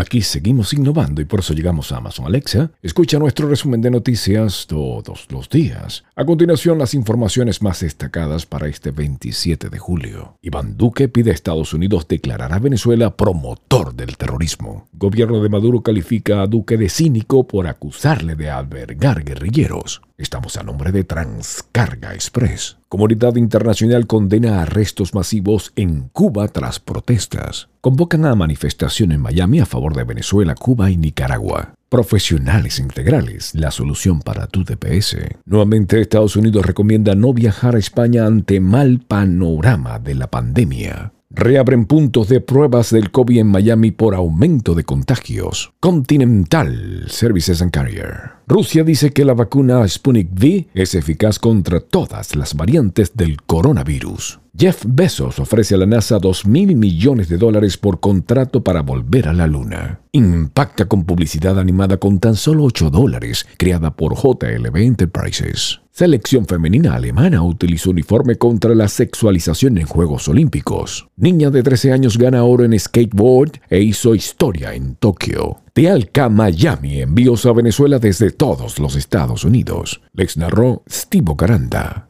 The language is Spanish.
Aquí seguimos innovando y por eso llegamos a Amazon Alexa. Escucha nuestro resumen de noticias todos los días. A continuación, las informaciones más destacadas para este 27 de julio. Iván Duque pide a Estados Unidos declarar a Venezuela promotor del terrorismo. Gobierno de Maduro califica a Duque de cínico por acusarle de albergar guerrilleros. Estamos a nombre de Transcarga Express. Comunidad internacional condena arrestos masivos en Cuba tras protestas. Convocan a manifestación en Miami a favor de Venezuela, Cuba y Nicaragua. Profesionales integrales, la solución para tu DPS. Nuevamente Estados Unidos recomienda no viajar a España ante mal panorama de la pandemia. Reabren puntos de pruebas del COVID en Miami por aumento de contagios. Continental Services and Carrier. Rusia dice que la vacuna Sputnik V es eficaz contra todas las variantes del coronavirus. Jeff Bezos ofrece a la NASA 2 mil millones de dólares por contrato para volver a la Luna. Impacta con publicidad animada con tan solo 8 dólares, creada por JLB Enterprises. Selección femenina alemana utilizó uniforme contra la sexualización en Juegos Olímpicos. Niña de 13 años gana oro en skateboard e hizo historia en Tokio. Tealca Miami envíos a Venezuela desde todos los Estados Unidos. Les narró Steve Caranda.